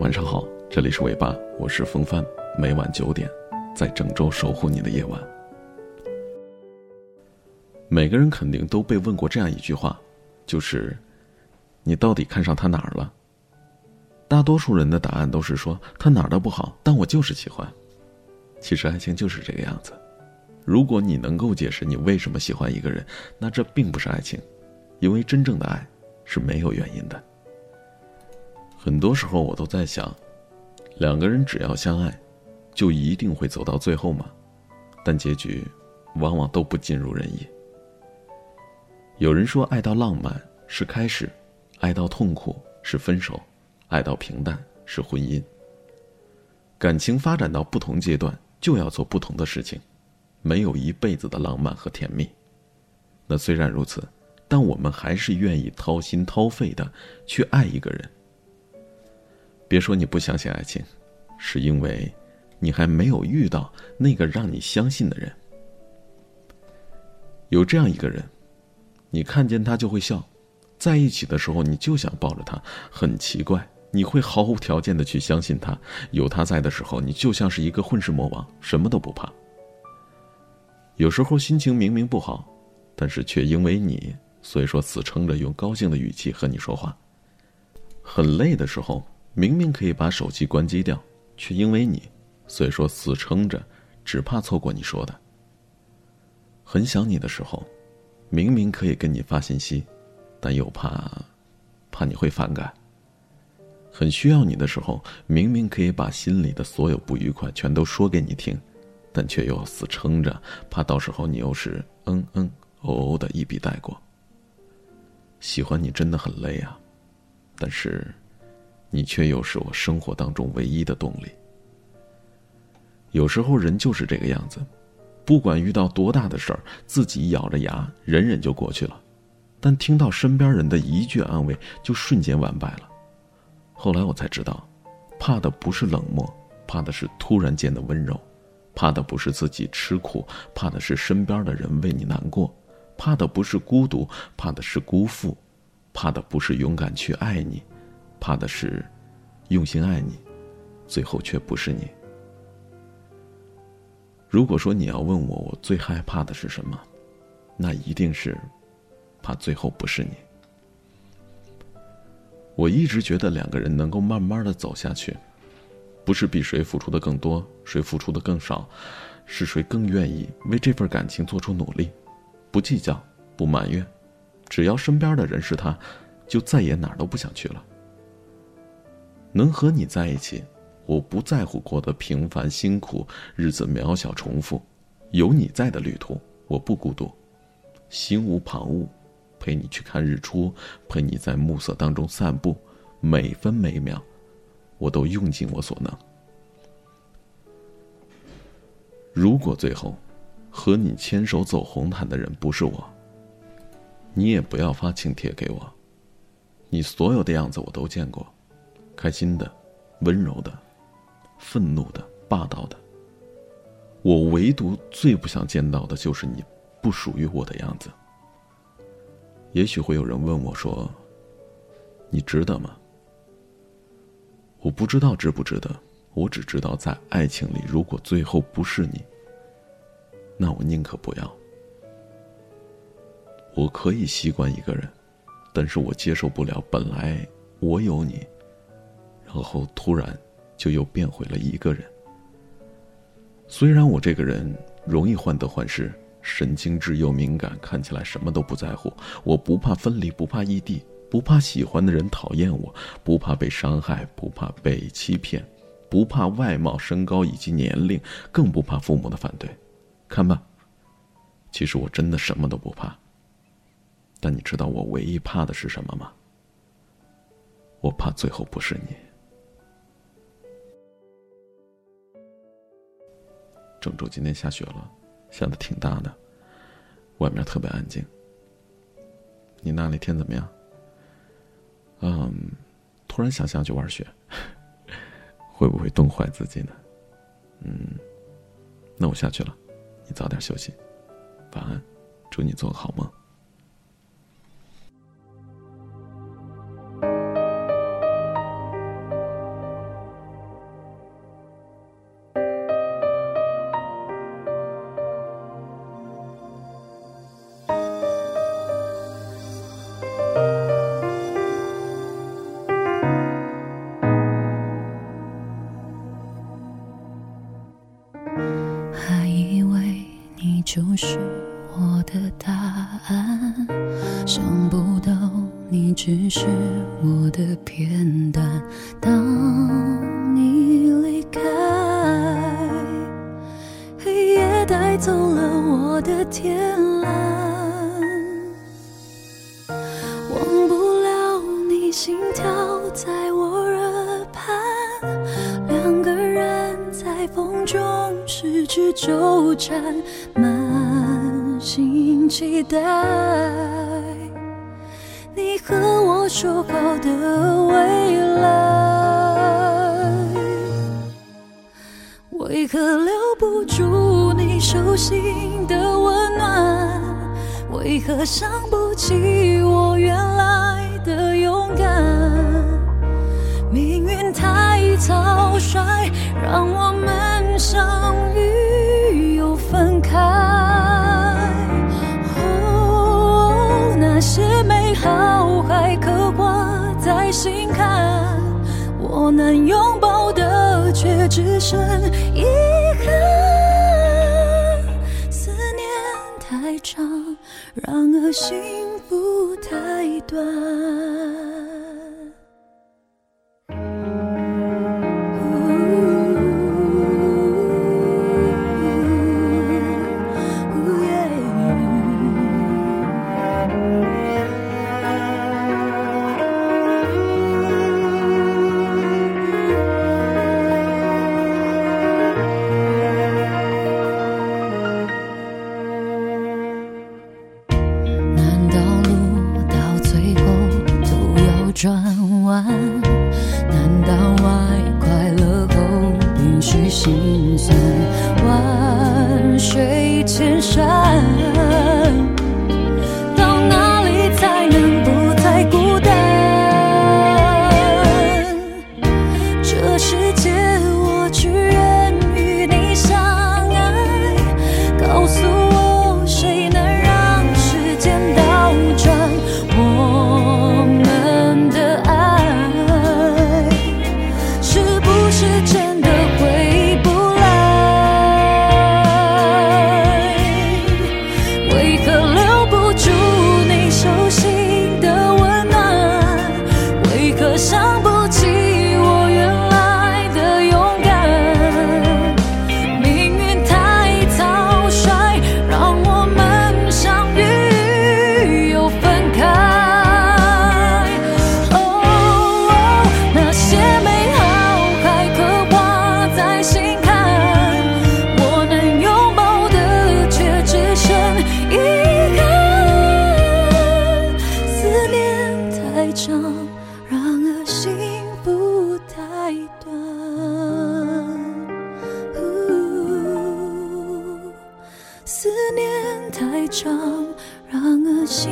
晚上好，这里是尾巴，我是风帆，每晚九点，在郑州守护你的夜晚。每个人肯定都被问过这样一句话，就是你到底看上他哪儿了？大多数人的答案都是说他哪儿都不好，但我就是喜欢。其实爱情就是这个样子，如果你能够解释你为什么喜欢一个人，那这并不是爱情，因为真正的爱是没有原因的。很多时候我都在想，两个人只要相爱，就一定会走到最后吗？但结局往往都不尽如人意。有人说，爱到浪漫是开始，爱到痛苦是分手，爱到平淡是婚姻。感情发展到不同阶段，就要做不同的事情，没有一辈子的浪漫和甜蜜。那虽然如此，但我们还是愿意掏心掏肺的去爱一个人。别说你不相信爱情，是因为，你还没有遇到那个让你相信的人。有这样一个人，你看见他就会笑，在一起的时候你就想抱着他，很奇怪，你会毫无条件的去相信他。有他在的时候，你就像是一个混世魔王，什么都不怕。有时候心情明明不好，但是却因为你，所以说死撑着用高兴的语气和你说话。很累的时候。明明可以把手机关机掉，却因为你，所以说死撑着，只怕错过你说的。很想你的时候，明明可以跟你发信息，但又怕，怕你会反感。很需要你的时候，明明可以把心里的所有不愉快全都说给你听，但却又死撑着，怕到时候你又是嗯嗯哦哦的一笔带过。喜欢你真的很累啊，但是。你却又是我生活当中唯一的动力。有时候人就是这个样子，不管遇到多大的事儿，自己咬着牙忍忍就过去了，但听到身边人的一句安慰，就瞬间完败了。后来我才知道，怕的不是冷漠，怕的是突然间的温柔，怕的不是自己吃苦，怕的是身边的人为你难过，怕的不是孤独，怕的是辜负，怕的不是勇敢去爱你。怕的是，用心爱你，最后却不是你。如果说你要问我，我最害怕的是什么，那一定是，怕最后不是你。我一直觉得两个人能够慢慢的走下去，不是比谁付出的更多，谁付出的更少，是谁更愿意为这份感情做出努力，不计较，不埋怨，只要身边的人是他，就再也哪儿都不想去了。能和你在一起，我不在乎过得平凡辛苦，日子渺小重复，有你在的旅途，我不孤独，心无旁骛，陪你去看日出，陪你在暮色当中散步，每分每秒，我都用尽我所能。如果最后，和你牵手走红毯的人不是我，你也不要发请帖给我，你所有的样子我都见过。开心的，温柔的，愤怒的，霸道的。我唯独最不想见到的就是你不属于我的样子。也许会有人问我说：“你值得吗？”我不知道值不值得，我只知道在爱情里，如果最后不是你，那我宁可不要。我可以习惯一个人，但是我接受不了本来我有你。然后突然，就又变回了一个人。虽然我这个人容易患得患失，神经质又敏感，看起来什么都不在乎。我不怕分离，不怕异地，不怕喜欢的人讨厌我，不怕被伤害，不怕被欺骗，不怕外貌、身高以及年龄，更不怕父母的反对。看吧，其实我真的什么都不怕。但你知道我唯一怕的是什么吗？我怕最后不是你。郑州今天下雪了，下的挺大的，外面特别安静。你那里天怎么样？嗯，突然想下去玩雪，会不会冻坏自己呢？嗯，那我下去了，你早点休息，晚安，祝你做个好梦。是我的答案，想不到你只是我的片段。当你离开黑夜，带走了我的天蓝，忘不了你心跳在我耳畔。两个人在风中失去纠缠。心期待。你和我说好的未来，为何留不住你手心的温暖？为何想不起我原来的勇敢？命运太草率，让我好还刻挂在心坎，我能拥抱的却只剩遗憾。转弯？思念太长，让恶心